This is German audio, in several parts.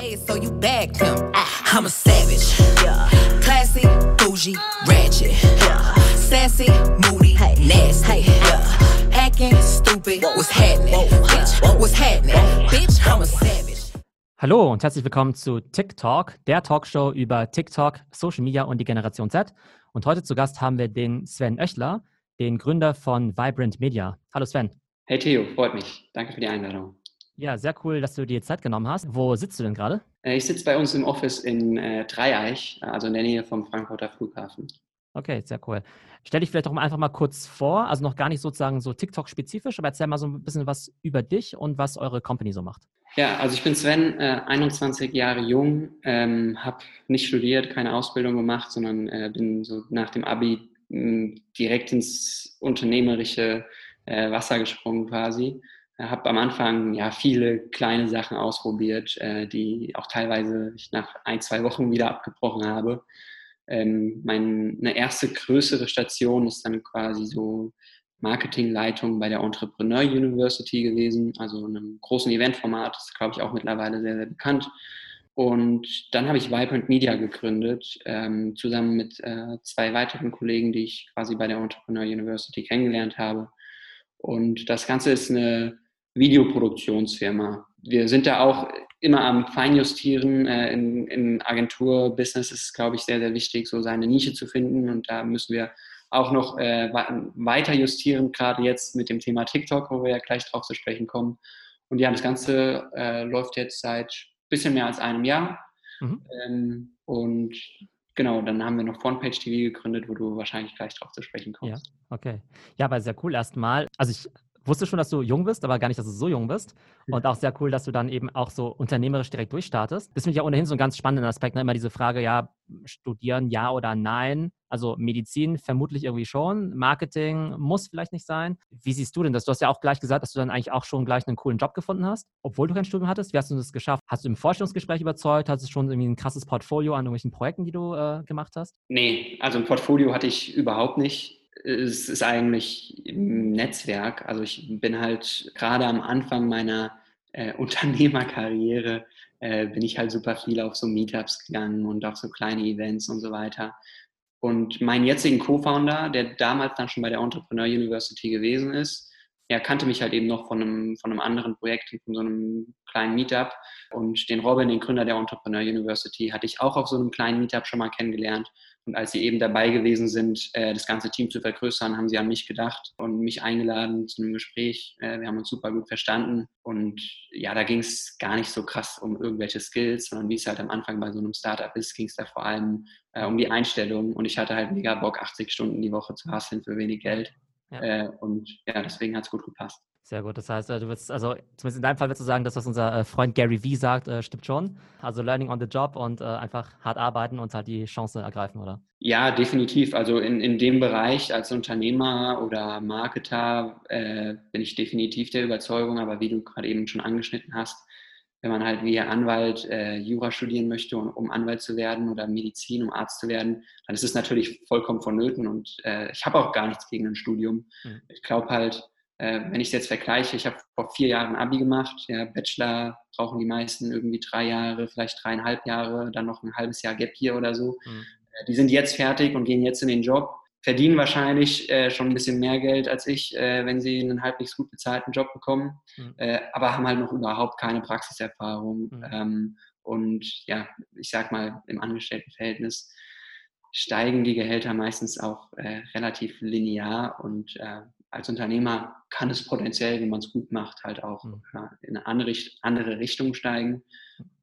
made, so you bag him. I'm a savage. Classy, bougie, ratchet. Sassy, moody, nasty. Acting stupid, what's happening? Bitch, what's happening? Bitch, I'm a savage. Hallo und herzlich willkommen zu TikTok, der Talkshow über TikTok, Social Media und die Generation Z. Und heute zu Gast haben wir den Sven Oechler, den Gründer von Vibrant Media. Hallo Sven. Hey Theo, freut mich. Danke für die Einladung. Ja, sehr cool, dass du dir Zeit genommen hast. Wo sitzt du denn gerade? Äh, ich sitze bei uns im Office in äh, Dreieich, also in der Nähe vom Frankfurter Flughafen. Okay, sehr cool. Stell dich vielleicht doch einfach mal kurz vor, also noch gar nicht sozusagen so TikTok-spezifisch, aber erzähl mal so ein bisschen was über dich und was eure Company so macht. Ja, also ich bin Sven, äh, 21 Jahre jung, ähm, habe nicht studiert, keine Ausbildung gemacht, sondern äh, bin so nach dem Abi mh, direkt ins unternehmerische äh, Wasser gesprungen quasi. Habe am Anfang ja viele kleine Sachen ausprobiert, äh, die auch teilweise ich nach ein, zwei Wochen wieder abgebrochen habe. Ähm, meine erste größere Station ist dann quasi so Marketingleitung bei der Entrepreneur University gewesen, also einem großen Eventformat, das ist, glaube ich, auch mittlerweile sehr, sehr bekannt. Und dann habe ich Vibrant Media gegründet, ähm, zusammen mit äh, zwei weiteren Kollegen, die ich quasi bei der Entrepreneur University kennengelernt habe. Und das Ganze ist eine Videoproduktionsfirma. Wir sind da auch immer am Feinjustieren. Äh, in, in Agenturbusiness ist es, glaube ich, sehr, sehr wichtig, so seine Nische zu finden. Und da müssen wir auch noch äh, weiter justieren, gerade jetzt mit dem Thema TikTok, wo wir ja gleich drauf zu sprechen kommen. Und ja, das Ganze äh, läuft jetzt seit ein bisschen mehr als einem Jahr. Mhm. Ähm, und genau, dann haben wir noch Frontpage TV gegründet, wo du wahrscheinlich gleich drauf zu sprechen kommst. Ja, okay. Ja, aber sehr cool erstmal. Also ich wusste schon, dass du jung bist, aber gar nicht, dass du so jung bist. Und auch sehr cool, dass du dann eben auch so unternehmerisch direkt durchstartest. Das finde ich ja ohnehin so ein ganz spannender Aspekt. Ne? Immer diese Frage, ja, studieren, ja oder nein. Also Medizin vermutlich irgendwie schon. Marketing muss vielleicht nicht sein. Wie siehst du denn das? Du hast ja auch gleich gesagt, dass du dann eigentlich auch schon gleich einen coolen Job gefunden hast, obwohl du kein Studium hattest. Wie hast du das geschafft? Hast du im Vorstellungsgespräch überzeugt? Hattest du schon irgendwie ein krasses Portfolio an irgendwelchen Projekten, die du äh, gemacht hast? Nee, also ein Portfolio hatte ich überhaupt nicht es ist eigentlich im Netzwerk. Also ich bin halt gerade am Anfang meiner äh, Unternehmerkarriere äh, bin ich halt super viel auf so Meetups gegangen und auch so kleine Events und so weiter. Und meinen jetzigen Co-Founder, der damals dann schon bei der Entrepreneur University gewesen ist, er kannte mich halt eben noch von einem, von einem anderen Projekt, von so einem kleinen Meetup. Und den Robin, den Gründer der Entrepreneur University, hatte ich auch auf so einem kleinen Meetup schon mal kennengelernt. Und als sie eben dabei gewesen sind, äh, das ganze Team zu vergrößern, haben sie an mich gedacht und mich eingeladen zu einem Gespräch. Äh, wir haben uns super gut verstanden. Und ja, da ging es gar nicht so krass um irgendwelche Skills, sondern wie es halt am Anfang bei so einem Startup ist, ging es da vor allem äh, um die Einstellung. Und ich hatte halt mega Bock, 80 Stunden die Woche zu hasseln für wenig Geld. Ja. und ja, deswegen hat es gut gepasst. Sehr gut. Das heißt, äh, du würdest, also zumindest in deinem Fall würdest du sagen, dass was unser äh, Freund Gary Vee sagt, äh, stimmt schon. Also Learning on the Job und einfach hart arbeiten und halt die Chance ergreifen, oder? Ja, definitiv. Also in, in dem Bereich als Unternehmer oder Marketer äh, bin ich definitiv der Überzeugung, aber wie du gerade eben schon angeschnitten hast, wenn man halt wie Anwalt äh, Jura studieren möchte, um, Anwalt zu werden oder Medizin, um Arzt zu werden, dann ist es natürlich vollkommen vonnöten und äh, ich habe auch gar nichts gegen ein Studium. Mhm. Ich glaube halt, äh, wenn ich es jetzt vergleiche, ich habe vor vier Jahren Abi gemacht, ja, Bachelor brauchen die meisten irgendwie drei Jahre, vielleicht dreieinhalb Jahre, dann noch ein halbes Jahr Gap hier oder so. Mhm. Äh, die sind jetzt fertig und gehen jetzt in den Job, verdienen wahrscheinlich äh, schon ein bisschen mehr Geld als ich, äh, wenn sie einen halbwegs gut bezahlten Job bekommen, mhm. Äh, aber haben halt noch überhaupt keine Praxiserfahrung. Mhm. Ähm, und ja, ich sag mal, im Angestelltenverhältnis steigen die Gehälter meistens auch äh, relativ linear und äh, als Unternehmer kann es potenziell, wenn man es gut macht, halt auch mhm. in eine andere, andere Richtung steigen.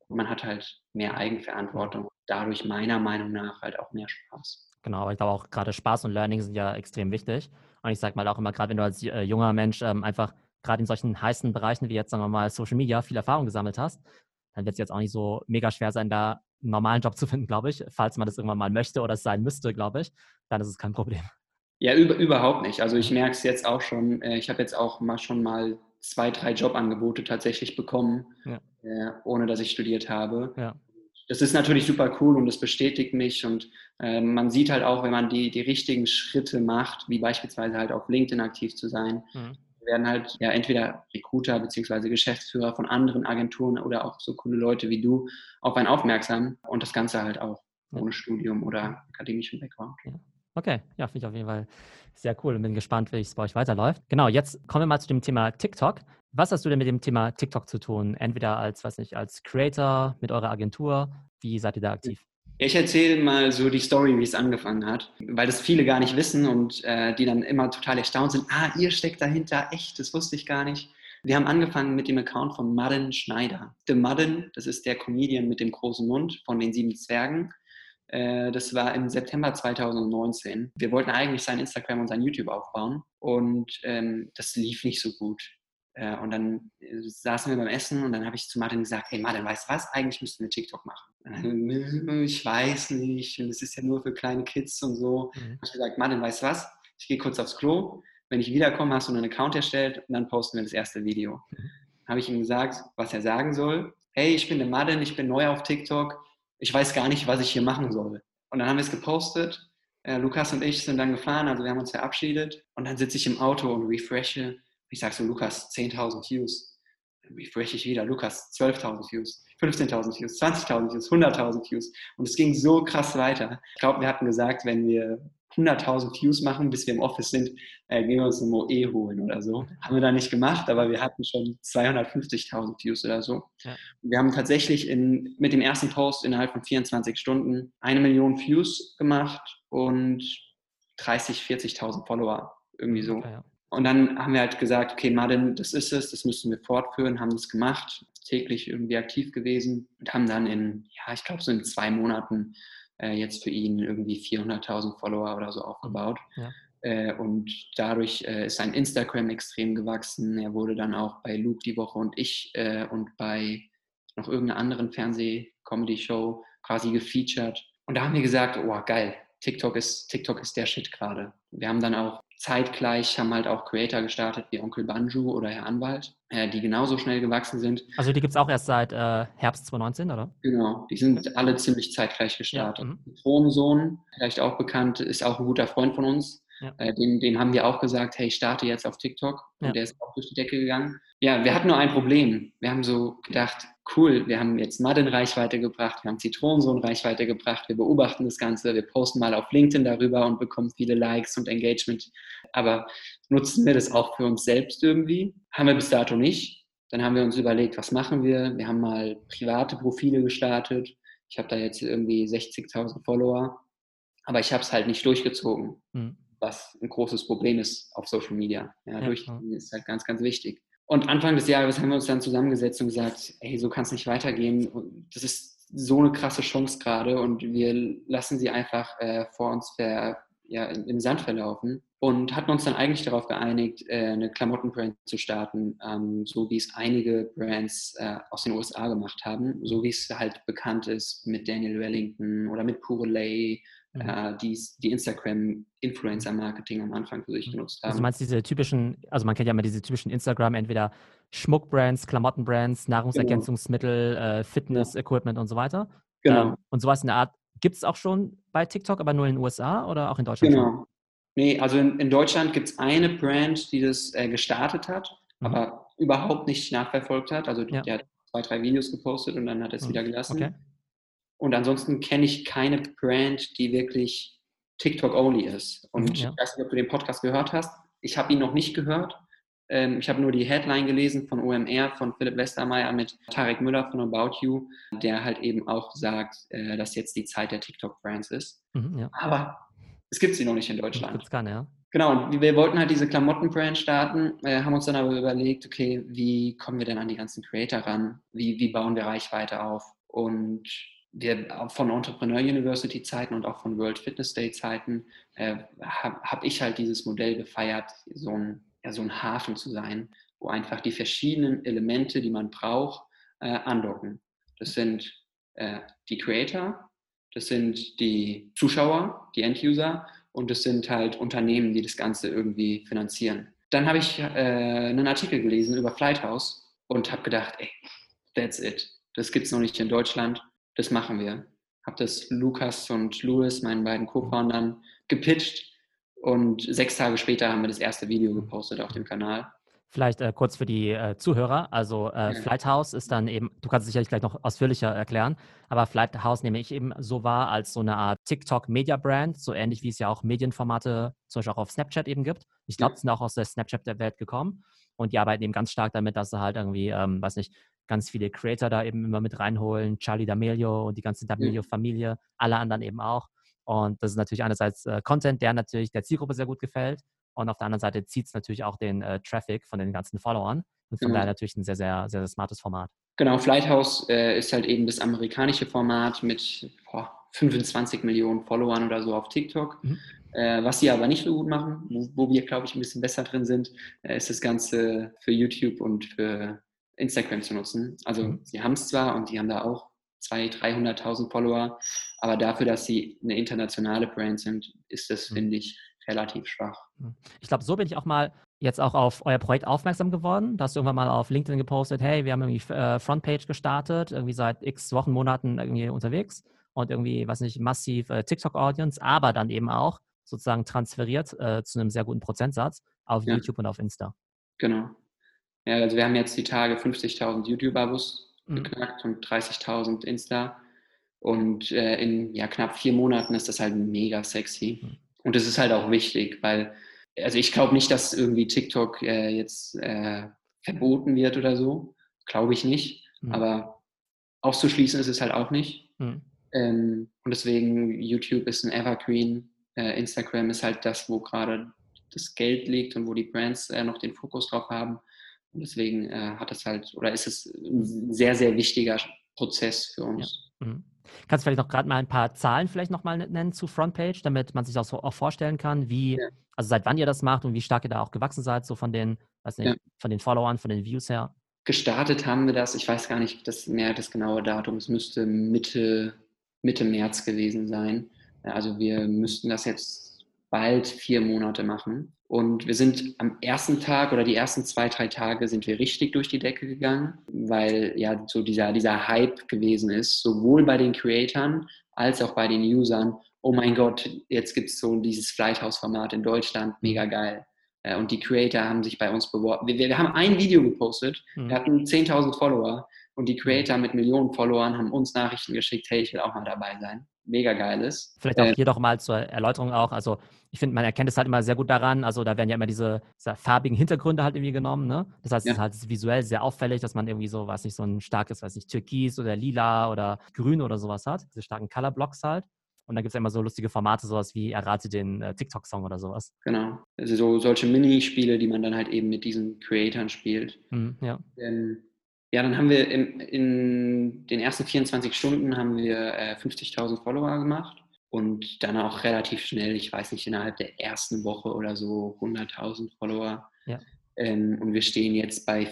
Und man hat halt mehr Eigenverantwortung. Dadurch meiner Meinung nach halt auch mehr Spaß. Genau, aber ich glaube auch gerade Spaß und Learning sind ja extrem wichtig. Und ich sage mal auch immer, gerade wenn du als äh, junger Mensch ähm, einfach gerade in solchen heißen Bereichen wie jetzt, sagen wir mal, Social Media viel Erfahrung gesammelt hast, dann wird es jetzt auch nicht so mega schwer sein, da einen normalen Job zu finden, glaube ich. Falls man das irgendwann mal möchte oder es sein müsste, glaube ich, dann ist es kein Problem. Ja, über, überhaupt nicht. Also ich merke es jetzt auch schon. Äh, ich habe jetzt auch mal schon mal zwei, drei Jobangebote tatsächlich bekommen, ja. äh, ohne dass ich studiert habe. Ja. Das ist natürlich super cool und das bestätigt mich und äh, man sieht halt auch, wenn man die, die richtigen Schritte macht, wie beispielsweise halt auf LinkedIn aktiv zu sein, mhm. werden halt ja entweder Recruiter beziehungsweise Geschäftsführer von anderen Agenturen oder auch so coole Leute wie du auf einen aufmerksam und das Ganze halt auch Ja. ohne Studium oder akademischen Background. Okay, ja, finde ich auf jeden Fall sehr cool und bin gespannt, wie es bei euch weiterläuft. Genau, jetzt kommen wir mal zu dem Thema TikTok. Was hast du denn mit dem Thema TikTok zu tun? Entweder als, weiß nicht, als Creator mit eurer Agentur. Wie seid ihr da aktiv? Ja, ich erzähle mal so die Story, wie es angefangen hat, weil das viele gar nicht wissen und äh, die dann immer total erstaunt sind. Ah, ihr steckt dahinter, echt, das wusste ich gar nicht. Wir haben angefangen mit dem Account von Madden Schneider. The Madden, das ist der Comedian mit dem großen Mund von den sieben Zwergen. Äh, das war im September 2019. Wir wollten eigentlich sein Instagram und sein YouTube aufbauen und ähm, das lief nicht so gut. Äh, und dann äh, saßen wir beim Essen und dann habe ich zu Martin gesagt, hey Martin, weißt du was, eigentlich müssten wir TikTok machen. Ich weiß nicht, und es ist ja nur für kleine Kids und so. Mhm. habe ich gesagt, Martin, weißt du was, ich gehe kurz aufs Klo, wenn ich wiederkomme, hast du einen Account erstellt und dann posten wir das erste Video. Mhm. Habe ich ihm gesagt, was er sagen soll. Hey, ich bin der Martin, ich bin neu auf TikTok, ich weiß gar nicht, was ich hier machen soll. Und dann haben wir es gepostet. Äh, Lukas und ich sind dann gefahren, also wir haben uns verabschiedet. Und dann sitze ich im Auto und refreshe. Ich sage so, Lukas, 10.000 Views. Dann refreshe ich wieder, Lukas, 12.000 Views, 15.000 Views, 20.000 Views, 100.000 Views. Und es ging so krass weiter. Ich glaube, wir hatten gesagt, wenn wir 100.000 Views machen, bis wir im Office sind, äh, gehen wir uns eine Moe holen oder so. Haben wir da nicht gemacht, aber wir hatten schon 250.000 Views oder so. Ja. Wir haben tatsächlich in, mit dem ersten Post innerhalb von 24 Stunden eine Million Views gemacht und 30, 40.000 Follower. Irgendwie so. Okay, ja. Und dann haben wir halt gesagt, okay, Martin, das ist es, das müssen wir fortführen, haben das gemacht, täglich irgendwie aktiv gewesen und haben dann in, ja, ich glaube so in zwei Monaten äh, jetzt für ihn irgendwie 400.000 Follower oder so aufgebaut. Ja. Äh, und dadurch äh, ist sein Instagram extrem gewachsen. Er wurde dann auch bei Luke die Woche und ich äh, und bei noch irgendeiner anderen Fernseh-Comedy-Show quasi gefeatured. Und da haben wir gesagt, oh geil, TikTok ist, TikTok ist der Shit gerade. Wir haben dann auch zeitgleich, haben halt auch Creator gestartet wie Onkel Banju oder Herr Anwalt, äh, die genauso schnell gewachsen sind. Also die gibt es auch erst seit äh, Herbst 2019, oder? Genau, die sind alle ziemlich zeitgleich gestartet. Ja, mhm. Thronsohn, vielleicht auch bekannt, ist auch ein guter Freund von uns. Ja. Äh, dem, dem haben wir auch gesagt, hey, starte jetzt auf TikTok. Und Ja. der ist auch durch die Decke gegangen. Ja, wir hatten nur ein Problem. Wir haben so gedacht, cool, wir haben jetzt Madden Reichweite gebracht, wir haben Zitronensohn Reichweite gebracht, wir beobachten das Ganze, wir posten mal auf LinkedIn darüber und bekommen viele Likes und Engagement. Aber nutzen wir das auch für uns selbst irgendwie? Haben wir bis dato nicht. Dann haben wir uns überlegt, was machen wir? Wir haben mal private Profile gestartet. Ich habe da jetzt irgendwie 60.000 Follower, aber ich habe es halt nicht durchgezogen, Mhm. Was ein großes Problem ist auf Social Media. Ja, Ja, durchziehen ist halt ganz, ganz wichtig. Und Anfang des Jahres haben wir uns dann zusammengesetzt und gesagt, hey, so kann es nicht weitergehen. Das ist so eine krasse Chance gerade und wir lassen sie einfach äh, vor uns ver, ja, im im Sand verlaufen und hatten uns dann eigentlich darauf geeinigt, äh, eine Klamottenbrand zu starten, ähm, so wie es einige Brands äh, aus den USA gemacht haben, so wie es halt bekannt ist mit Daniel Wellington oder mit Purelay, Mhm. äh, die, die Instagram-Influencer-Marketing am Anfang für sich Mhm. genutzt Also haben. du meinst diese typischen, also man kennt ja immer diese typischen Instagram, entweder Schmuckbrands, Klamottenbrands, Nahrungsergänzungsmittel, äh, Fitness-Equipment und so weiter. genau. Ähm, und sowas in der Art gibt es auch schon bei TikTok, aber nur in den USA oder auch in Deutschland? schon? Genau. Nee, also in, in Deutschland gibt es eine Brand, die das äh, gestartet hat, Mhm. aber überhaupt nicht nachverfolgt hat. Also Ja. der hat zwei, drei Videos gepostet und dann hat es Mhm. wieder gelassen. Okay. Und ansonsten kenne ich keine Brand, die wirklich TikTok-only ist. Und ja. ich weiß nicht, ob du den Podcast gehört hast. Ich habe ihn noch nicht gehört. Ähm, ich habe nur die Headline gelesen von OMR, von Philipp Westermeier mit Tarek Müller von About You, der halt eben auch sagt, äh, dass jetzt die Zeit der TikTok-Brands ist. Mhm, ja. Aber es gibt sie noch nicht in Deutschland. Gibt es keine, ja. Genau, und wir wollten halt diese Klamottenbrand starten, äh, haben uns dann aber überlegt, okay, wie kommen wir denn an die ganzen Creator ran? Wie, wie bauen wir Reichweite auf? Und auch von Entrepreneur University Zeiten und auch von World Fitness Day Zeiten äh, habe hab ich halt dieses Modell gefeiert, so ein, ja, so ein Hafen zu sein, wo einfach die verschiedenen Elemente, die man braucht, äh, andocken. Das sind äh, die Creator, das sind die Zuschauer, die End-User und das sind halt Unternehmen, die das Ganze irgendwie finanzieren. Dann habe ich äh, einen Artikel gelesen über Flighthouse und habe gedacht, ey, that's it. Das gibt es noch nicht in Deutschland. Das machen wir. Habe das Lukas und Louis, meinen beiden Co-Foundern, gepitcht und sechs Tage später haben wir das erste Video gepostet auf dem Kanal. Vielleicht äh, kurz für die äh, Zuhörer. Also äh, Ja. Flighthouse ist dann eben, du kannst es sicherlich gleich noch ausführlicher erklären, aber Flighthouse nehme ich eben so wahr als so eine Art TikTok-Media-Brand, so ähnlich wie es ja auch Medienformate zum Beispiel auch auf Snapchat eben gibt. Ich glaube, Ja. die sind auch aus der Snapchat der Welt gekommen und die arbeiten eben ganz stark damit, dass sie halt irgendwie, ähm, weiß nicht, ganz viele Creator da eben immer mit reinholen, Charlie D'Amelio und die ganze D'Amelio-Familie, alle anderen eben auch. Und das ist natürlich einerseits äh, Content, der natürlich der Zielgruppe sehr gut gefällt. Und auf der anderen Seite zieht es natürlich auch den äh, Traffic von den ganzen Followern. Und von Genau. daher natürlich ein sehr, sehr, sehr, sehr smartes Format. Genau, Flighthouse äh, ist halt eben das amerikanische Format mit boah, 25 Millionen Followern oder so auf TikTok. Mhm. Äh, was sie aber nicht so gut machen, wo, wo wir, glaube ich, ein bisschen besser drin sind, äh, ist das Ganze für YouTube und für Instagram zu nutzen. Also Mhm. sie haben es zwar und die haben da auch 200.000, 300.000 Follower, aber dafür, dass sie eine internationale Brand sind, ist das, Mhm. finde ich, relativ schwach. Ich glaube, so bin ich auch mal jetzt auch auf euer Projekt aufmerksam geworden. Da hast du irgendwann mal auf LinkedIn gepostet, hey, wir haben irgendwie äh, Frontpage gestartet, irgendwie seit x Wochen, Monaten irgendwie unterwegs und irgendwie, weiß nicht, massiv äh, TikTok-Audience, aber dann eben auch sozusagen transferiert äh, zu einem sehr guten Prozentsatz auf Ja. YouTube und auf Insta. Genau. Ja, also wir haben jetzt die Tage 50.000 YouTube-Abos Mhm. geknackt und 30.000 Insta. Und äh, in ja, knapp vier Monaten ist das halt mega sexy. Mhm. Und das ist halt auch wichtig, weil, also ich glaube nicht, dass irgendwie TikTok äh, jetzt äh, verboten wird oder so. Glaube ich nicht. Mhm. Aber auszuschließen ist es halt auch nicht. Mhm. Ähm, und deswegen, YouTube ist ein Evergreen. Äh, Instagram ist halt das, wo gerade das Geld liegt und wo die Brands äh, noch den Fokus drauf haben. Und deswegen äh, hat es halt, oder ist es ein sehr, sehr wichtiger Prozess für uns. Mhm. Kannst du vielleicht noch gerade mal ein paar Zahlen vielleicht nochmal nennen zu Frontpage, damit man sich das auch, auch vorstellen kann, wie, Ja. also seit wann ihr das macht und wie stark ihr da auch gewachsen seid, so von den, weiß nicht, Ja. von den Followern, von den Views her. Gestartet haben wir das, ich weiß gar nicht das mehr das genaue Datum, es müsste Mitte, Mitte März gewesen sein. Also wir müssten das jetzt bald vier Monate machen. Und wir sind am ersten Tag oder die ersten zwei, drei Tage sind wir richtig durch die Decke gegangen, weil ja so dieser, dieser Hype gewesen ist, sowohl bei den Creatoren als auch bei den Usern. Oh mein Gott, jetzt gibt es so dieses Flighthouse-Format in Deutschland, mega geil. Äh, Und die Creator haben sich bei uns beworben. Wir, wir haben ein Video gepostet, Mhm. wir hatten 10.000 Follower und die Creator mit Millionen Followern haben uns Nachrichten geschickt, hey, ich will auch mal dabei sein. Mega geiles. Vielleicht auch Äh, hier doch mal zur Erläuterung auch. Also ich finde, man erkennt es halt immer sehr gut daran. Also da werden ja immer diese, diese farbigen Hintergründe halt irgendwie genommen. Ne? Das heißt, es ist Ja. halt visuell sehr auffällig, dass man irgendwie so, weiß nicht, so ein starkes, weiß nicht, Türkis oder Lila oder Grün oder sowas hat. Diese starken Colorblocks halt. Und dann gibt es ja immer so lustige Formate, sowas wie errate den äh, TikTok-Song oder sowas. Genau. Also so solche Minispiele, die man dann halt eben mit diesen Creatoren spielt. Mhm, ja. Ähm, ja, dann haben wir im, in den ersten 24 Stunden haben wir äh, 50.000 Follower gemacht und dann auch relativ schnell, ich weiß nicht, innerhalb der ersten Woche oder so 100.000 Follower. Ja. Ähm, und wir stehen jetzt bei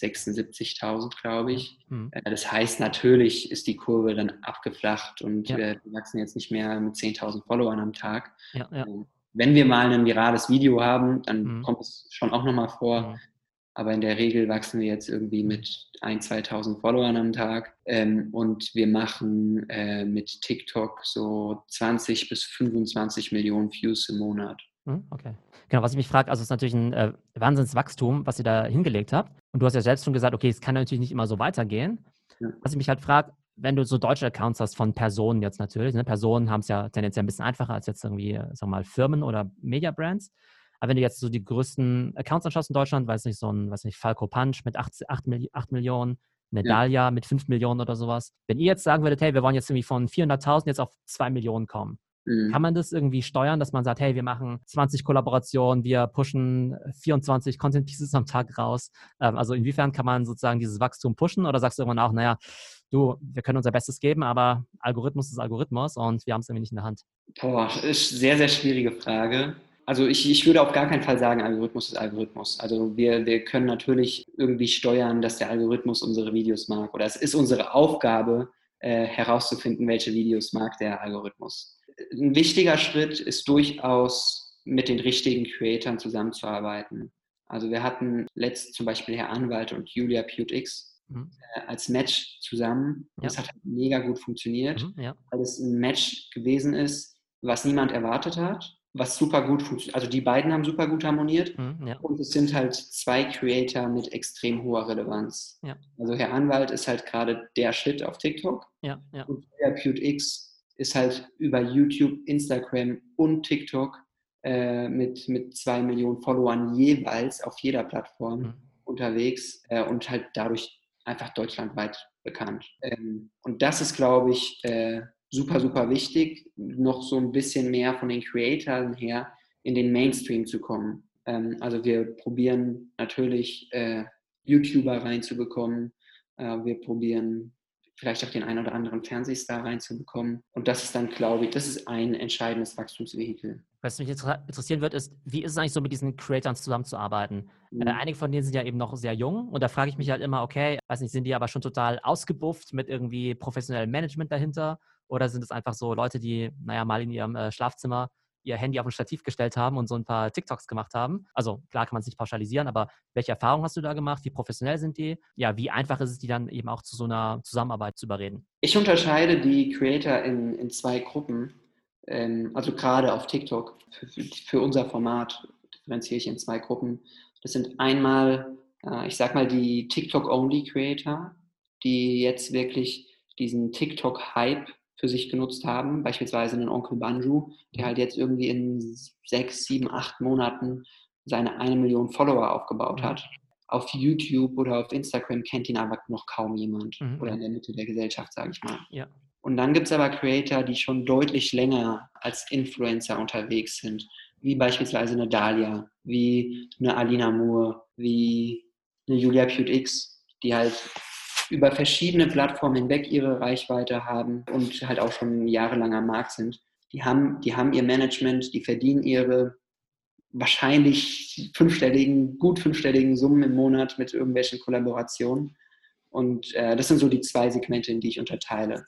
476.000, glaube ich. Mhm. Äh, Das heißt, natürlich ist die Kurve dann abgeflacht und Ja. wir wachsen jetzt nicht mehr mit 10.000 Followern am Tag. Ja, ja. Ähm, Wenn wir mal ein virales Video haben, dann Mhm. kommt es schon auch nochmal vor. Mhm. Aber in der Regel wachsen wir jetzt irgendwie mit 1.000, 2.000 Followern am Tag. Ähm, und wir machen äh, mit TikTok so 20 bis 25 Millionen Views im Monat. Mhm, Okay. Genau, was ich mich frage, also es ist natürlich ein äh, Wahnsinnswachstum, was ihr da hingelegt habt. Und du hast ja selbst schon gesagt, okay, es kann natürlich nicht immer so weitergehen. Ja. Was ich mich halt frage, wenn du so deutsche Accounts hast von Personen jetzt natürlich, ne? Personen haben es ja tendenziell ein bisschen einfacher als jetzt irgendwie, äh, sagen wir mal, Firmen oder Media-Brands. Aber wenn du jetzt so die größten Accounts anschaust in Deutschland, weiß nicht, so ein, weiß nicht, Falco Punch mit 8, 8, Milli- 8 Millionen, eine Ja. Mit 5 Millionen oder sowas. Wenn ihr jetzt sagen würdet, hey, wir wollen jetzt irgendwie von 400.000 jetzt auf 2 Millionen kommen, Mhm. kann man das irgendwie steuern, dass man sagt, hey, wir machen 20 Kollaborationen, wir pushen 24 Content Pieces am Tag raus? Ähm, also inwiefern kann man sozusagen dieses Wachstum pushen? Oder sagst du irgendwann auch, naja, du, wir können unser Bestes geben, aber Algorithmus ist Algorithmus und wir haben es irgendwie nicht in der Hand? Boah, ist sehr, sehr schwierige Frage. Also ich, ich würde auf gar keinen Fall sagen, Algorithmus ist Algorithmus. Also wir, wir können natürlich irgendwie steuern, dass der Algorithmus unsere Videos mag. Oder es ist unsere Aufgabe, äh, herauszufinden, welche Videos mag der Algorithmus. Ein wichtiger Schritt ist durchaus mit den richtigen Creatoren zusammenzuarbeiten. Also wir hatten letzt zum Beispiel Herr Anwalt und Julia PuteX Mhm. äh, als Match zusammen. Ja. Das hat mega gut funktioniert Mhm, ja. weil es ein Match gewesen ist, was niemand erwartet hat. Was super gut funktioniert. Also die beiden haben super gut harmoniert Mhm, ja. und es sind halt zwei Creator mit extrem hoher Relevanz. Ja. Also Herr Anwalt ist halt gerade der Shit auf TikTok Ja, und der PewDX ist halt über YouTube, Instagram und TikTok äh, mit, mit zwei Millionen Followern jeweils auf jeder Plattform Mhm. unterwegs äh, und halt dadurch einfach deutschlandweit bekannt. Ähm, und das ist, glaube ich, äh, super, super wichtig, noch so ein bisschen mehr von den Creatoren her in den Mainstream zu kommen. Ähm, also wir probieren natürlich äh, YouTuber reinzubekommen, äh, wir probieren vielleicht auch den einen oder anderen Fernsehstar reinzubekommen. Und das ist dann, glaube ich, das ist ein entscheidendes Wachstumsvehikel. Was mich inter- interessieren wird, ist, wie ist es eigentlich so, mit diesen Creators zusammenzuarbeiten? Mhm. Äh, einige von denen sind ja eben noch sehr jung und da frage ich mich halt immer, okay, weiß nicht, sind die aber schon total ausgebufft mit irgendwie professionellem Management dahinter oder sind es einfach so Leute, die, naja, mal in ihrem äh, Schlafzimmer ihr Handy auf ein Stativ gestellt haben und so ein paar TikToks gemacht haben? Also klar kann man es nicht pauschalisieren, aber welche Erfahrungen hast du da gemacht? Wie professionell sind die? Ja, wie einfach ist es, die dann eben auch zu so einer Zusammenarbeit zu überreden? Ich unterscheide die Creator in, in zwei Gruppen. Ähm, also gerade auf TikTok. Für, unser Format differenziere ich in zwei Gruppen. Das sind einmal, äh, ich sag mal, die TikTok-Only-Creator, die jetzt wirklich diesen TikTok-Hype für sich genutzt haben. Beispielsweise einen Onkel Banju, der halt jetzt irgendwie in sechs, sieben, acht Monaten seine eine Million Follower aufgebaut hat. Auf YouTube oder auf Instagram kennt ihn aber noch kaum jemand. Mhm. Oder in der Mitte der Gesellschaft, sage ich mal. Ja. Und dann gibt es aber Creator, die schon deutlich länger als Influencer unterwegs sind, wie beispielsweise eine Dahlia, wie eine Alina Moore, wie eine Julia PewDX, die halt über verschiedene Plattformen hinweg ihre Reichweite haben und halt auch schon jahrelang am Markt sind. Die haben, die haben ihr Management, die verdienen ihre wahrscheinlich fünfstelligen, gut fünfstelligen Summen im Monat mit irgendwelchen Kollaborationen. Und äh, das sind so die zwei Segmente, in die ich unterteile.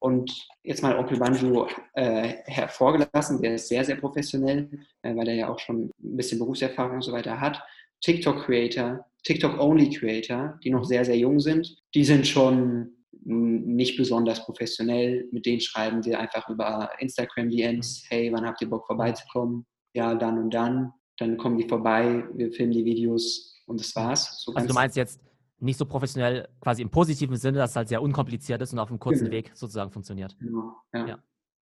Und jetzt mal Onkel Banjo äh, hervorgelassen, der ist sehr, sehr professionell, äh, weil er ja auch schon ein bisschen Berufserfahrung und so weiter hat. TikTok-Creator, TikTok-Only-Creator, die noch sehr, sehr jung sind, die sind schon nicht besonders professionell. Mit denen schreiben wir einfach über Instagram-DMs, hey, wann habt ihr Bock vorbeizukommen? Ja, dann und dann. Dann kommen die vorbei, wir filmen die Videos und das war's. So Also du meinst jetzt nicht so professionell quasi im positiven Sinne, dass es halt sehr unkompliziert ist und auf einem kurzen Genau. Weg sozusagen funktioniert. Genau, ja. Ja.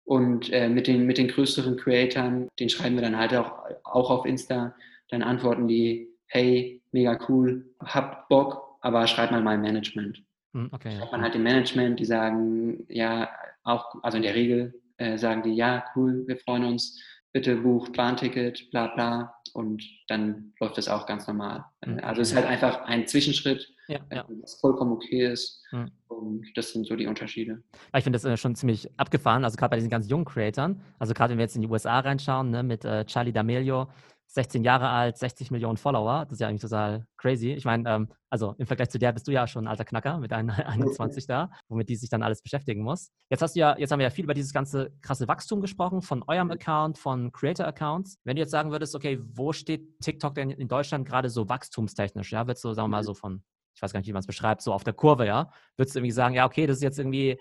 Und äh, mit, den, mit den größeren Creatoren, den schreiben wir dann halt auch, auch auf Insta, dann antworten die, hey, mega cool, habt Bock, aber schreibt mal mein Management. Hm, Okay. Schreibt man halt dem Management, die sagen, ja, auch, also in der Regel äh, sagen die, ja, cool, wir freuen uns, bitte bucht Bahnticket, bla bla. Und dann läuft das auch ganz normal. Mhm. Also es ist halt einfach ein Zwischenschritt, Ja, ja. äh, was vollkommen okay ist. Mhm. Und das sind so die Unterschiede. Ich finde das äh, schon ziemlich abgefahren, also gerade bei diesen ganz jungen Creatoren. Also gerade wenn wir jetzt in die USA reinschauen, ne, mit äh, Charlie D'Amelio, 16 Jahre alt, 60 Millionen Follower, das ist ja eigentlich total crazy. Ich meine, ähm, also im Vergleich zu der bist du ja schon ein alter Knacker mit deinen 21 da, womit die sich dann alles beschäftigen muss. Jetzt hast du ja, jetzt haben wir ja viel über dieses ganze krasse Wachstum gesprochen, von eurem Account, von Creator-Accounts. Wenn du jetzt sagen würdest, okay, wo steht TikTok denn in Deutschland gerade so wachstumstechnisch? Ja, würdest du, sagen wir mal, so von, ich weiß gar nicht, wie man es beschreibt, so auf der Kurve, ja, würdest du irgendwie sagen, ja, okay, das ist jetzt irgendwie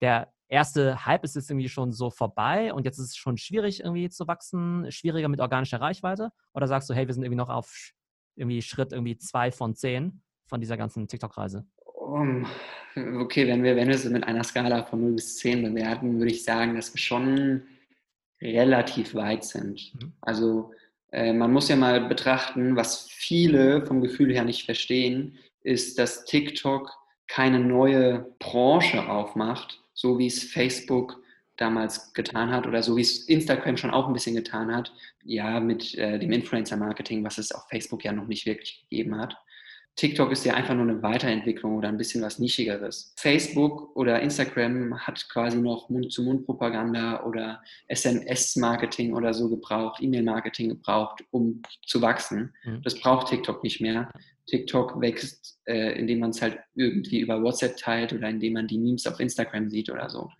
der erste Hype ist jetzt irgendwie schon so vorbei und jetzt ist es schon schwierig irgendwie zu wachsen, schwieriger mit organischer Reichweite? Oder sagst du, hey, wir sind irgendwie noch auf irgendwie Schritt irgendwie zwei von zehn von dieser ganzen TikTok-Reise? Um, okay, wenn wir, wenn wir es mit einer Skala von 0 bis 10 bewerten, würde ich sagen, dass wir schon relativ weit sind. Mhm. Also äh, man muss ja mal betrachten, was viele vom Gefühl her nicht verstehen, ist, dass TikTok keine neue Branche aufmacht, so wie es Facebook damals getan hat oder so wie es Instagram schon auch ein bisschen getan hat, ja, mit äh, dem Influencer-Marketing, was es auf Facebook ja noch nicht wirklich gegeben hat. TikTok ist ja einfach nur eine Weiterentwicklung oder ein bisschen was Nischigeres. Facebook oder Instagram hat quasi noch Mund-zu-Mund-Propaganda oder SMS-Marketing oder so gebraucht, E-Mail-Marketing gebraucht, um zu wachsen. Mhm. Das braucht TikTok nicht mehr. TikTok wächst, äh, indem man es halt irgendwie über WhatsApp teilt oder indem man die Memes auf Instagram sieht oder so.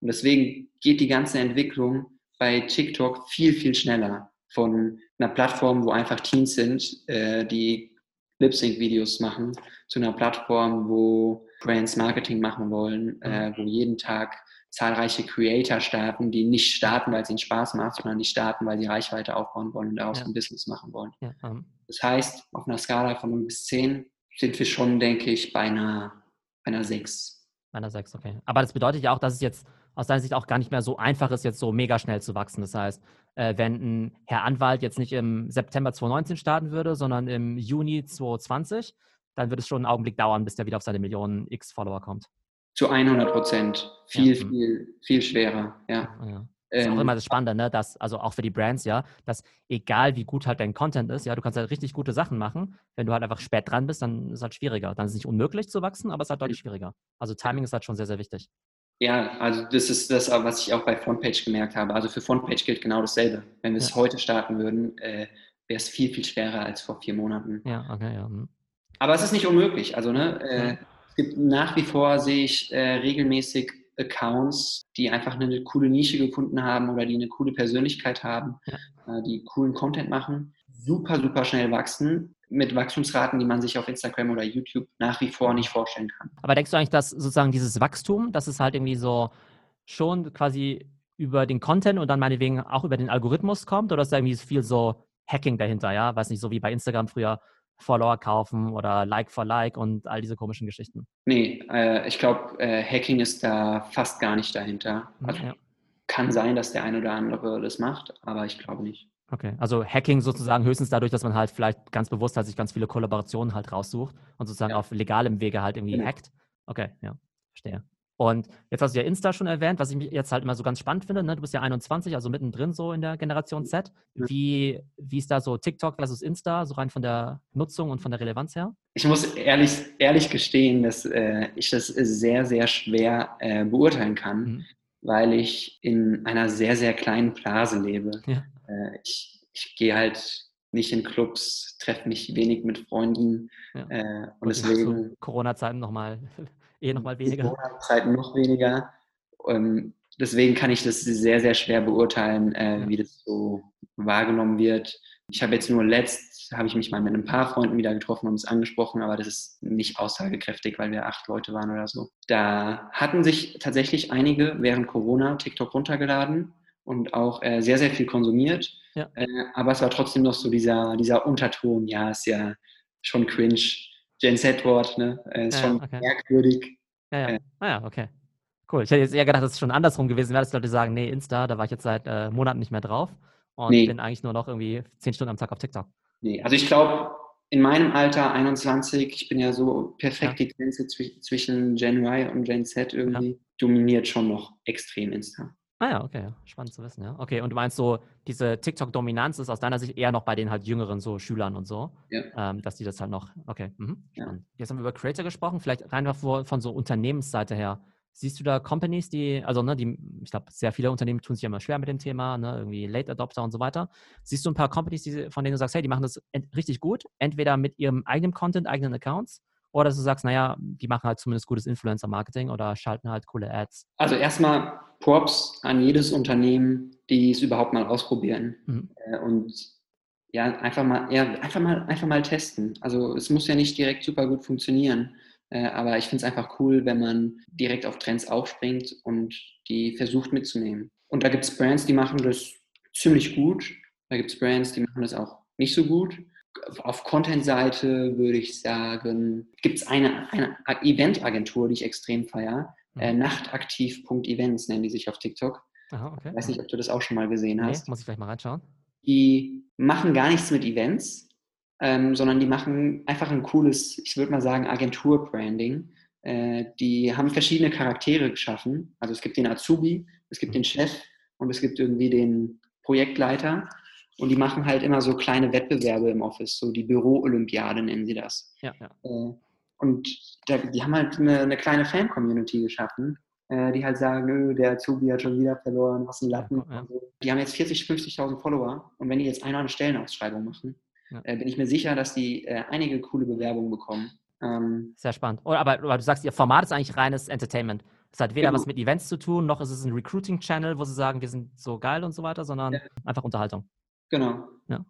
Und deswegen geht die ganze Entwicklung bei TikTok viel, viel schneller von einer Plattform, wo einfach Teens sind, äh, die Lip-Sync-Videos machen zu einer Plattform, wo Brands Marketing machen wollen, äh, wo jeden Tag zahlreiche Creator starten, die nicht starten, weil es ihnen Spaß macht, sondern die starten, weil sie Reichweite aufbauen wollen und daraus ja. ein Business machen wollen. Ja, um. Ähm. Das heißt, auf einer Skala von 0 bis 10 sind wir schon, denke ich, bei einer, bei einer 6. Bei einer 6, okay. Aber das bedeutet ja auch, dass es jetzt aus deiner Sicht auch gar nicht mehr so einfach ist, jetzt so mega schnell zu wachsen. Das heißt, äh, wenn ein Herr Anwalt jetzt nicht im September 2019 starten würde, sondern im Juni 2020, dann würde es schon einen Augenblick dauern, bis der wieder auf seine Millionen X Follower kommt. Zu 100 Prozent. Viel, ja. viel, viel schwerer, ja. ja. Das ist auch ähm, immer das Spannende, ne? dass, also auch für die Brands, ja, dass egal wie gut halt dein Content ist, ja, du kannst halt richtig gute Sachen machen. Wenn du halt einfach spät dran bist, dann ist es halt schwieriger. Dann ist es nicht unmöglich zu wachsen, aber es ist halt deutlich schwieriger. Also Timing ist halt schon sehr, sehr wichtig. Ja, also das ist das, was ich auch bei Frontpage gemerkt habe. Also für Frontpage gilt genau dasselbe. Wenn wir es ja. heute starten würden, äh, wäre es viel, viel schwerer als vor vier Monaten. Ja, okay, ja. Hm. Aber es ist nicht unmöglich. Also, ne, äh, ja. es gibt nach wie vor, sehe ich äh, regelmäßig Accounts, die einfach eine coole Nische gefunden haben oder die eine coole Persönlichkeit haben, ja. äh, die coolen Content machen, super, super schnell wachsen mit Wachstumsraten, die man sich auf Instagram oder YouTube nach wie vor nicht vorstellen kann. Aber denkst du eigentlich, dass sozusagen dieses Wachstum, das ist halt irgendwie so schon quasi über den Content und dann meinetwegen auch über den Algorithmus kommt oder ist da irgendwie viel so Hacking dahinter, ja? Weiß nicht, so wie bei Instagram früher Follower kaufen oder Like for Like und all diese komischen Geschichten. Nee, äh, ich glaube, äh, Hacking ist da fast gar nicht dahinter. Mhm, also, ja. Kann sein, dass der eine oder andere das macht, aber ich glaube nicht. Okay, also Hacking sozusagen höchstens dadurch, dass man halt vielleicht ganz bewusst halt sich ganz viele Kollaborationen halt raussucht und sozusagen ja. auf legalem Wege halt irgendwie genau. hackt. Okay, ja, verstehe. Und jetzt hast du ja Insta schon erwähnt, was ich jetzt halt immer so ganz spannend finde. Ne? Du bist ja 21, also mittendrin so in der Generation Z. Wie, wie ist da so TikTok versus Insta, so rein von der Nutzung und von der Relevanz her? Ich muss ehrlich, ehrlich gestehen, dass äh, ich das sehr, sehr schwer äh, beurteilen kann, mhm. weil ich in einer sehr, sehr kleinen Blase lebe. Ja. Äh, ich, ich gehe halt nicht in Clubs, treffe mich wenig mit Freunden. Ja. Äh, und, deswegen. Corona-Zeiten nochmal, eh nochmal weniger. Corona-Zeiten noch weniger. Ähm, deswegen kann ich das sehr, sehr schwer beurteilen, äh, ja. wie das so wahrgenommen wird. Ich habe jetzt nur letzt, habe ich mich mal mit ein paar Freunden wieder getroffen und es angesprochen, aber das ist nicht aussagekräftig, weil wir acht Leute waren oder so. Da hatten sich tatsächlich einige während Corona TikTok runtergeladen und auch äh, sehr, sehr viel konsumiert. Ja. Äh, aber es war trotzdem noch so dieser, dieser Unterton, ja, ist ja schon cringe. Gen Z-Wort, ne? Äh, ist ja, schon okay. merkwürdig. Ja, ja. Äh, ah ja, okay. Cool. Ich hätte jetzt eher gedacht, dass es schon andersrum gewesen wäre, dass Leute sagen, nee, Insta, da war ich jetzt seit äh, Monaten nicht mehr drauf und nee. bin eigentlich nur noch irgendwie zehn Stunden am Tag auf TikTok. Nee, also ich glaube, in meinem Alter, 21, ich bin ja so perfekt die Grenze zwischen Gen Y und Gen Z irgendwie, dominiert schon noch extrem Insta. Ah ja, okay, spannend zu wissen, ja. Okay, und du meinst so, diese TikTok-Dominanz ist aus deiner Sicht eher noch bei den halt jüngeren so Schülern und so, ja. ähm, dass die das halt noch, okay, mhm. Ja. Jetzt haben wir über Creator gesprochen, vielleicht rein von so Unternehmensseite her. Siehst du da Companies, die, also ne, die, ich glaube, sehr viele Unternehmen tun sich immer schwer mit dem Thema, ne, irgendwie Late Adopter und so weiter. Siehst du ein paar Companies, die, von denen du sagst, hey, die machen das richtig gut, entweder mit ihrem eigenen Content, eigenen Accounts oder dass du sagst, naja, die machen halt zumindest gutes Influencer-Marketing oder schalten halt coole Ads? Also erstmal Props an jedes Unternehmen, die es überhaupt mal ausprobieren. Mhm. Äh, und ja, einfach mal, ja, einfach mal, einfach mal testen. Also es muss ja nicht direkt super gut funktionieren. Äh, aber ich finde es einfach cool, wenn man direkt auf Trends aufspringt und die versucht mitzunehmen. Und da gibt es Brands, die machen das ziemlich gut. Da gibt es Brands, die machen das auch nicht so gut auf Content-Seite würde ich sagen, gibt es eine, eine Event-Agentur, die ich extrem feiere. Mhm. Äh, Nachtaktiv.events nennen die sich auf TikTok. Aha, okay. Ich weiß nicht, ob du das auch schon mal gesehen nee, hast. Muss ich vielleicht mal reinschauen. Die machen gar nichts mit Events, ähm, sondern die machen einfach ein cooles, ich würde mal sagen, Agentur-Branding. Äh, die haben verschiedene Charaktere geschaffen. Also es gibt den Azubi, es gibt mhm. den Chef und es gibt irgendwie den Projektleiter. Und die machen halt immer so kleine Wettbewerbe im Office, so die Büro-Olympiade nennen sie das. Ja, ja. Äh, und die haben halt eine, eine kleine Fan-Community geschaffen, äh, die halt sagen, der Azubi hat schon wieder verloren, was ein Latten. Ja, ja. Die haben jetzt 40.000, 50.000 Follower und wenn die jetzt eine, eine Stellenausschreibung machen, ja. Äh, bin ich mir sicher, dass die einige coole Bewerbungen bekommen. Ähm, Sehr spannend. Aber, aber, du sagst, ihr Format ist eigentlich reines Entertainment. Es hat weder genau. was mit Events zu tun, noch ist es ein Recruiting-Channel, wo sie sagen, wir sind so geil und so weiter, sondern einfach Unterhaltung. Genau. Ja.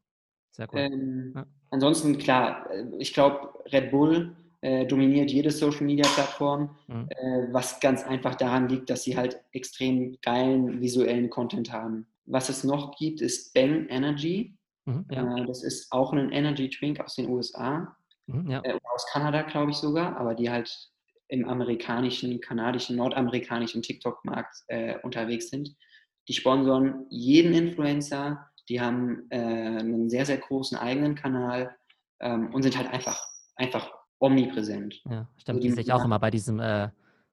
Sehr cool. Ähm, ja. Ansonsten, klar, äh, ich glaube, Red Bull äh, dominiert jede Social Media Plattform, mhm. äh, was ganz einfach daran liegt, dass sie halt extrem geilen visuellen Content haben. Was es noch gibt, ist Bang Energy. Mhm, ja. äh, das ist auch ein Energy Drink aus den USA, mhm, ja. Äh, aus Kanada, glaube ich sogar, aber die halt im amerikanischen, kanadischen, nordamerikanischen TikTok-Markt äh, unterwegs sind. Die sponsoren jeden Influencer, die haben äh, einen sehr, sehr großen eigenen Kanal ähm, und sind halt einfach, einfach omnipräsent. Ja, stimmt. Also die sehe ich auch immer bei diesem, äh,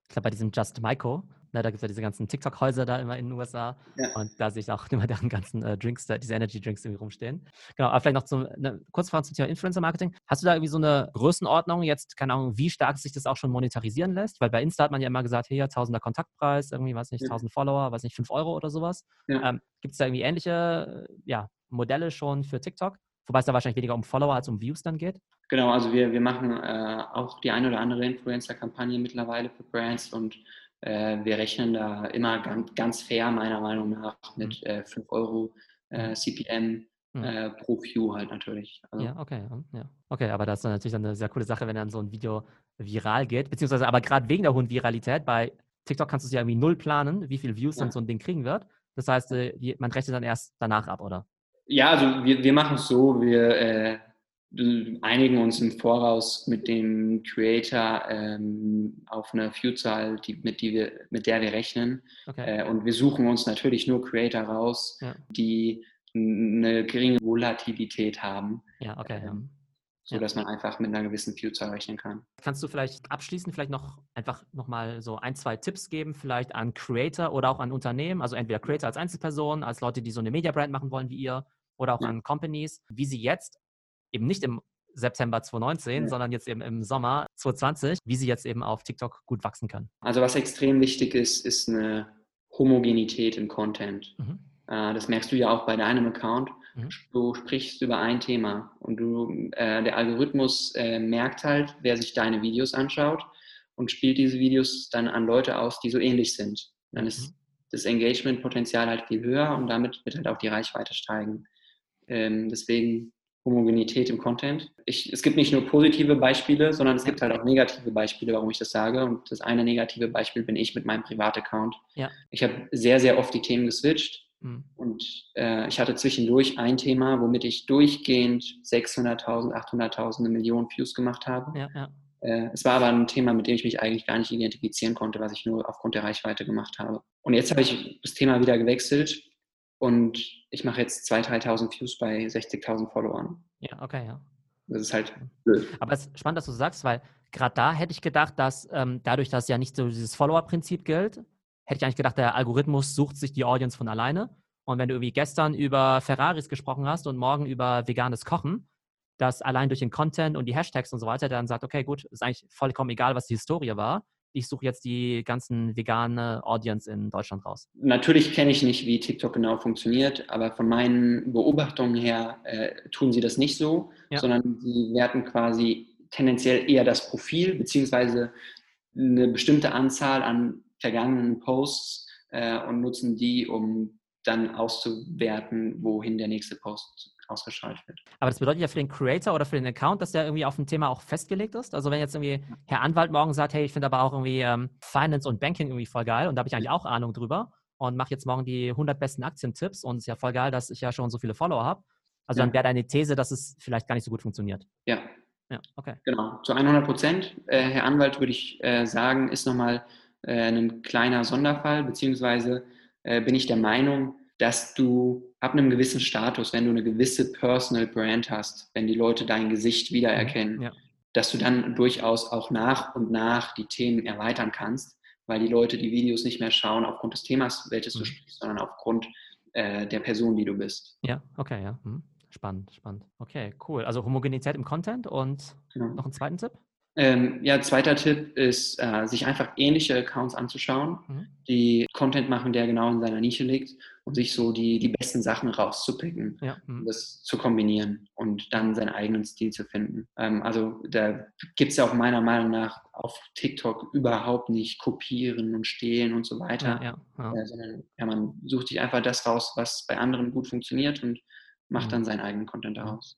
ich glaube, bei diesem Just Maiko. Ne, da gibt es ja diese ganzen TikTok-Häuser da immer in den USA. Ja. Und da sehe ich auch immer deren ganzen äh, Drinks, da, diese Energy-Drinks irgendwie rumstehen. Genau, aber vielleicht noch zum, ne, kurz Frage zum Thema Influencer-Marketing. Hast du da irgendwie so eine Größenordnung jetzt, keine Ahnung, wie stark sich das auch schon monetarisieren lässt? Weil bei Insta hat man ja immer gesagt, hier, Tausender Kontaktpreis, irgendwie, weiß nicht, ja. 1000 Follower, weiß nicht, 5 Euro oder sowas. Ja. Ähm, gibt es da irgendwie ähnliche ja, Modelle schon für TikTok? Wobei es da wahrscheinlich weniger um Follower als um Views dann geht. Genau, also wir, wir machen äh, auch die eine oder andere Influencer-Kampagne mittlerweile für Brands und wir rechnen da immer ganz, ganz fair, meiner Meinung nach, mit mhm. äh, 5 Euro äh, CPM mhm. äh, pro View halt natürlich. Also, ja, okay. Ja. Okay, aber das ist natürlich eine sehr coole Sache, wenn dann so ein Video viral geht. Beziehungsweise aber gerade wegen der hohen Viralität, bei TikTok kannst du es ja irgendwie null planen, wie viele Views ja. dann so ein Ding kriegen wird. Das heißt, äh, man rechnet dann erst danach ab, oder? Ja, also wir, wir machen es so, wir äh, einigen uns im Voraus mit dem Creator ähm, auf eine Viewzahl, die, mit, die wir, mit der wir rechnen. Okay. Äh, und wir suchen uns natürlich nur Creator raus, ja. die eine geringe Volatilität haben. Ja, okay. Ähm, so dass man einfach mit einer gewissen Viewzahl rechnen kann. Kannst du vielleicht abschließend vielleicht noch einfach nochmal so ein, zwei Tipps geben, vielleicht an Creator oder auch an Unternehmen, also entweder Creator als Einzelperson, als Leute, die so eine Media-Brand machen wollen wie ihr oder auch ja. an Companies, wie sie jetzt eben nicht im September 2019, ja. sondern jetzt eben im Sommer 2020, wie sie jetzt eben auf TikTok gut wachsen können. Also was extrem wichtig ist, ist eine Homogenität im Content. Mhm. Äh, das merkst du ja auch bei deinem Account. Mhm. Du sprichst über ein Thema und du, äh, der Algorithmus äh, merkt halt, wer sich deine Videos anschaut und spielt diese Videos dann an Leute aus, die so ähnlich sind. Dann ist mhm. das Engagement-Potenzial halt viel höher und damit wird halt auch die Reichweite steigen. Ähm, deswegen Homogenität im Content. Ich, es gibt nicht nur positive Beispiele, sondern es gibt halt auch negative Beispiele, warum ich das sage. Und das eine negative Beispiel bin ich mit meinem Privataccount. Ja. Ich habe sehr, sehr oft die Themen geswitcht. Mhm. Und äh, ich hatte zwischendurch ein Thema, womit ich durchgehend 600.000, 800.000, eine Million Views gemacht habe. Ja, ja. Äh, es war aber ein Thema, mit dem ich mich eigentlich gar nicht identifizieren konnte, was ich nur aufgrund der Reichweite gemacht habe. Und jetzt habe ich das Thema wieder gewechselt und ich mache jetzt 2.000, 3.000 Views bei 60.000 Followern. Ja, okay, ja. Das ist halt blöd. Aber es ist spannend, dass du sagst, weil gerade da hätte ich gedacht, dass ähm, dadurch, dass ja nicht so dieses Follower-Prinzip gilt, hätte ich eigentlich gedacht, der Algorithmus sucht sich die Audience von alleine. Und wenn du irgendwie gestern über Ferraris gesprochen hast und morgen über veganes Kochen, dass allein durch den Content und die Hashtags und so weiter dann sagt, okay, gut, ist eigentlich vollkommen egal, was die Historie war ich suche jetzt die ganzen vegane Audience in Deutschland raus? Natürlich kenne ich nicht, wie TikTok genau funktioniert, aber von meinen Beobachtungen her äh, tun sie das nicht so, ja. sondern sie werten quasi tendenziell eher das Profil beziehungsweise eine bestimmte Anzahl an vergangenen Posts äh, und nutzen die, um dann auszuwerten, wohin der nächste Post ausgeschaltet wird. Aber das bedeutet ja für den Creator oder für den Account, dass der irgendwie auf ein Thema auch festgelegt ist. Also wenn jetzt irgendwie Herr Anwalt morgen sagt, hey, ich finde aber auch irgendwie ähm, Finance und Banking irgendwie voll geil und da habe ich eigentlich auch Ahnung drüber und mache jetzt morgen die 100 besten Aktientipps und es ist ja voll geil, dass ich ja schon so viele Follower habe. Also ja. dann wäre deine These, dass es vielleicht gar nicht so gut funktioniert. Ja. Ja, okay. Genau, zu 100 Prozent. Äh, Herr Anwalt würde ich äh, sagen, ist nochmal äh, ein kleiner Sonderfall, beziehungsweise äh, bin ich der Meinung, dass du ab einem gewissen Status, wenn du eine gewisse Personal Brand hast, wenn die Leute dein Gesicht wiedererkennen, ja. dass du dann durchaus auch nach und nach die Themen erweitern kannst, weil die Leute die Videos nicht mehr schauen aufgrund des Themas, welches mhm. du sprichst, sondern aufgrund äh, der Person, die du bist. Ja, okay, ja. Mhm. Spannend, spannend. Okay, cool. Also Homogenität im Content und genau. noch einen zweiten Tipp? Ähm, ja, zweiter Tipp ist, äh, sich einfach ähnliche Accounts anzuschauen, mhm. die Content machen, der genau in seiner Nische liegt und sich so die, die besten Sachen rauszupicken, ja. mhm. das zu kombinieren und dann seinen eigenen Stil zu finden. Ähm, also da gibt es ja auch meiner Meinung nach auf TikTok überhaupt nicht kopieren und stehlen und so weiter, ja, ja, äh, sondern ja, man sucht sich einfach das raus, was bei anderen gut funktioniert und macht mhm. dann seinen eigenen Content daraus.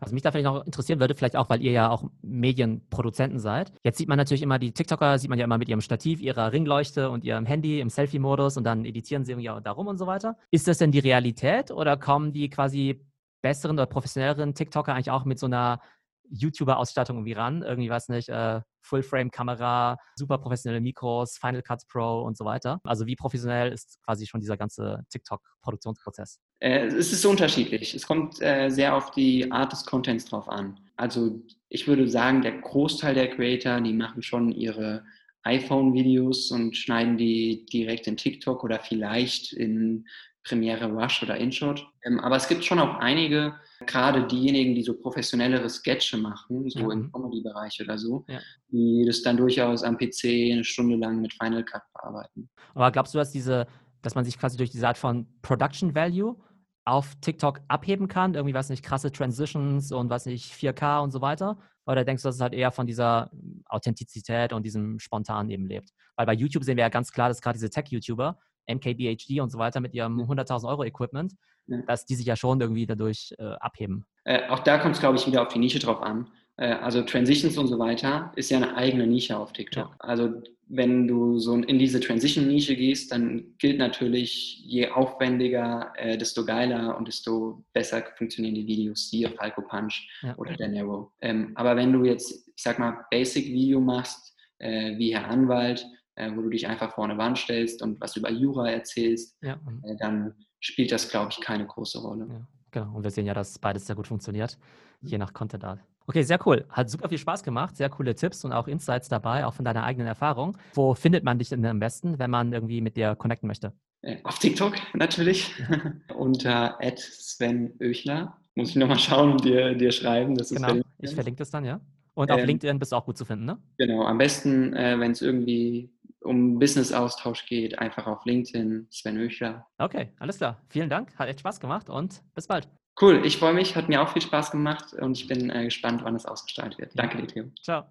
Was mich da vielleicht noch interessieren würde, vielleicht auch, weil ihr ja auch Medienproduzenten seid. Jetzt sieht man natürlich immer die TikToker, sieht man ja immer mit ihrem Stativ, ihrer Ringleuchte und ihrem Handy im Selfie-Modus und dann editieren sie irgendwie darum und so weiter. Ist das denn die Realität oder kommen die quasi besseren oder professionelleren TikToker eigentlich auch mit so einer YouTuber-Ausstattung irgendwie ran. Irgendwie, weiß nicht, äh, Full-Frame-Kamera, super professionelle Mikros, Final Cuts Pro und so weiter. Also wie professionell ist quasi schon dieser ganze TikTok-Produktionsprozess? Äh, es ist unterschiedlich. Es kommt äh, sehr auf die Art des Contents drauf an. Also ich würde sagen, der Großteil der Creator, die machen schon ihre iPhone-Videos und schneiden die direkt in TikTok oder vielleicht in Premiere Rush oder InShot. Ähm, aber es gibt schon auch einige, gerade diejenigen, die so professionellere Sketche machen, so ja. im mhm. Comedy-Bereich oder so, ja. die das dann durchaus am PC eine Stunde lang mit Final Cut bearbeiten. Aber glaubst du, dass diese, dass man sich quasi durch diese Art von Production Value auf TikTok abheben kann? Irgendwie, was nicht, krasse Transitions und was nicht, 4K und so weiter? Oder denkst du, dass es halt eher von dieser Authentizität und diesem Spontan eben lebt? Weil bei YouTube sehen wir ja ganz klar, dass gerade diese Tech-YouTuber, MKBHD und so weiter mit ihrem 100.000 Euro Equipment, ja. dass die sich ja schon irgendwie dadurch äh, abheben. Äh, auch da kommt es, glaube ich, wieder auf die Nische drauf an. Äh, also Transitions und so weiter ist ja eine eigene Nische auf TikTok. Ja. Also wenn du so in diese Transition-Nische gehst, dann gilt natürlich, je aufwendiger, äh, desto geiler und desto besser funktionieren die Videos, siehe Falco Punch ja. oder der Nero. Ähm, aber wenn du jetzt, ich sag mal, Basic-Video machst, äh, wie Herr Anwalt, äh, wo du dich einfach vor eine Wand stellst und was über Jura erzählst, ja. äh, dann spielt das, glaube ich, keine große Rolle. Genau. Und wir sehen ja, dass beides sehr gut funktioniert, je nach Content Art. Okay, sehr cool. Hat super viel Spaß gemacht. Sehr coole Tipps und auch Insights dabei, auch von deiner eigenen Erfahrung. Wo findet man dich denn am besten, wenn man irgendwie mit dir connecten möchte? Äh, auf TikTok natürlich. Unter Sven Oechler. Muss ich nochmal schauen und dir, dir schreiben. Das genau, ich verlinke das dann, ja. Und auf ähm, LinkedIn bist du auch gut zu finden, ne? Genau, am besten, äh, wenn es irgendwie um Business-Austausch geht, einfach auf LinkedIn, Sven Oechler. Okay, alles klar. Vielen Dank, hat echt Spaß gemacht und bis bald. Cool, ich freue mich, hat mir auch viel Spaß gemacht und ich bin äh, gespannt, wann es ausgestrahlt wird. Danke dir, Theo. Ciao.